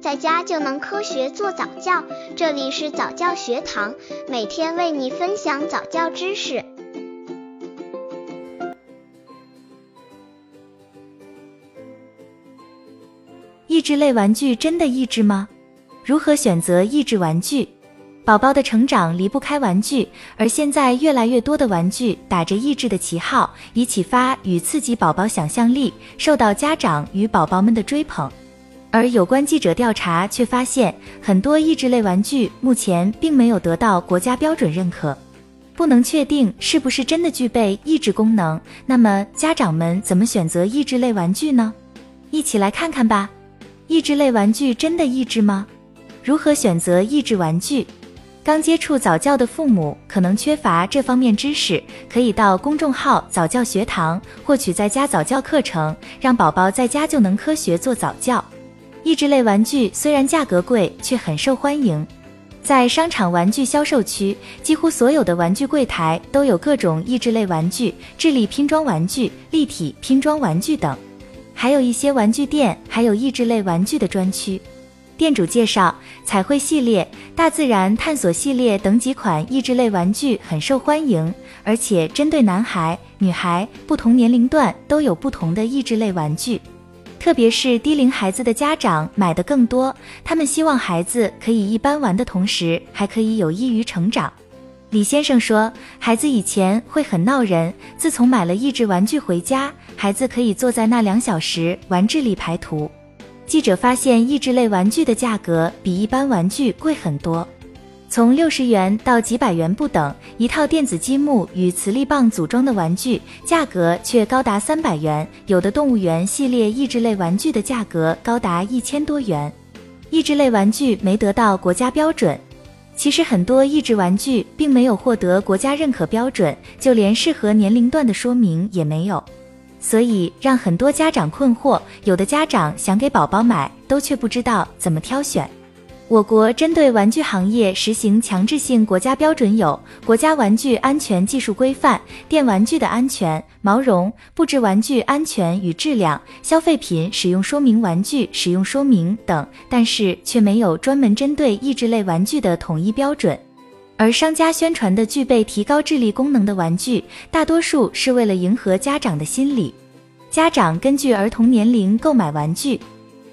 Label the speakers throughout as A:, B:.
A: 在家就能科学做早教。这里是早教学堂，每天为你分享早教知识。
B: 益智类玩具真的益智吗？如何选择益智玩具？宝宝的成长离不开玩具，而现在越来越多的玩具打着益智的旗号，以启发与刺激宝宝想象力，受到家长与宝宝们的追捧。而有关记者调查却发现，很多益智类玩具目前并没有得到国家标准认可，不能确定是不是真的具备益智功能。那么家长们怎么选择益智类玩具呢？一起来看看吧。益智类玩具真的益智吗？如何选择益智玩具？刚接触早教的父母可能缺乏这方面知识，可以到公众号早教学堂获取在家早教课程，让宝宝在家就能科学做早教。益智类玩具虽然价格贵，却很受欢迎。在商场玩具销售区，几乎所有的玩具柜台都有各种益智类玩具，智力拼装玩具、立体拼装玩具等。还有一些玩具店还有益智类玩具的专区。店主介绍，彩绘系列、大自然探索系列等几款益智类玩具很受欢迎，而且针对男孩、女孩不同年龄段都有不同的益智类玩具。特别是低龄孩子的家长买的更多，他们希望孩子可以一般玩的同时，还可以有益于成长。李先生说，孩子以前会很闹人，自从买了益智玩具回家，孩子可以坐在那两小时玩智力排图。记者发现，益智类玩具的价格比一般玩具贵很多，从六十元到几百元不等。一套电子积木与磁力棒组装的玩具，价格却高达三百元。有的动物园系列益智类玩具的价格高达一千多元。益智类玩具没得到国家标准，其实很多益智玩具并没有获得国家认可标准，就连适合年龄段的说明也没有。所以让很多家长困惑，有的家长想给宝宝买，都却不知道怎么挑选。我国针对玩具行业实行强制性国家标准有《国家玩具安全技术规范》《电玩具的安全、毛绒、布置玩具安全与质量》《消费品使用说明玩具使用说明》等，但是却没有专门针对益智类玩具的统一标准。而商家宣传的具备提高智力功能的玩具，大多数是为了迎合家长的心理。家长根据儿童年龄购买玩具，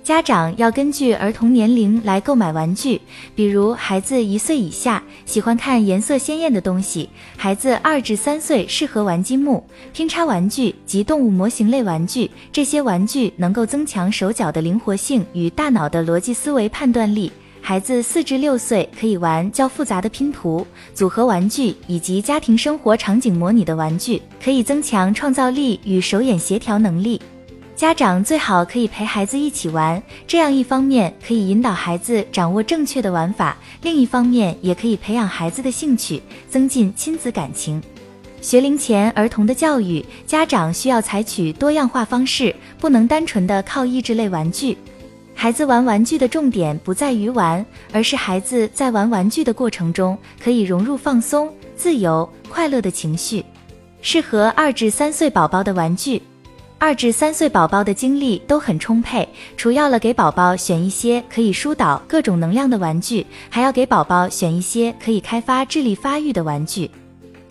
B: 家长要根据儿童年龄来购买玩具。比如，孩子一岁以下喜欢看颜色鲜艳的东西，孩子二至三岁适合玩积木、拼插玩具及动物模型类玩具。这些玩具能够增强手脚的灵活性与大脑的逻辑思维判断力。孩子四至六岁可以玩较复杂的拼图、组合玩具以及家庭生活场景模拟的玩具，可以增强创造力与手眼协调能力。家长最好可以陪孩子一起玩，这样一方面可以引导孩子掌握正确的玩法，另一方面也可以培养孩子的兴趣，增进亲子感情。学龄前儿童的教育，家长需要采取多样化方式，不能单纯的靠益智类玩具。孩子玩玩具的重点不在于玩，而是孩子在玩玩具的过程中可以融入放松、自由、快乐的情绪。适合二至三岁宝宝的玩具，二至三岁宝宝的精力都很充沛，除要了给宝宝选一些可以疏导各种能量的玩具，还要给宝宝选一些可以开发智力发育的玩具。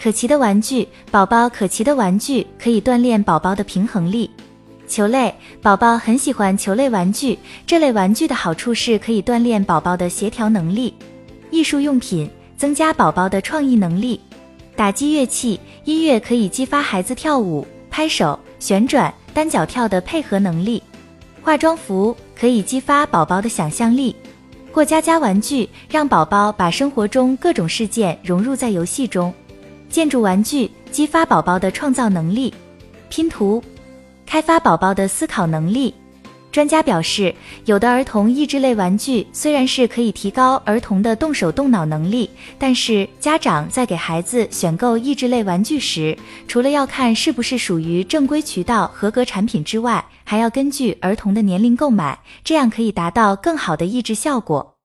B: 可骑的玩具，宝宝可骑的玩具可以锻炼宝宝的平衡力。球类宝宝很喜欢球类玩具，这类玩具的好处是可以锻炼宝宝的协调能力。艺术用品增加宝宝的创意能力。打击乐器音乐可以激发孩子跳舞、拍手、旋转、单脚跳的配合能力。化妆服可以激发宝宝的想象力。过家家玩具让宝宝把生活中各种事件融入在游戏中。建筑玩具激发宝宝的创造能力。拼图。开发宝宝的思考能力。专家表示，有的儿童益智类玩具虽然是可以提高儿童的动手动脑能力，但是家长在给孩子选购益智类玩具时，除了要看是不是属于正规渠道合格产品之外，还要根据儿童的年龄购买，这样可以达到更好的益智效果。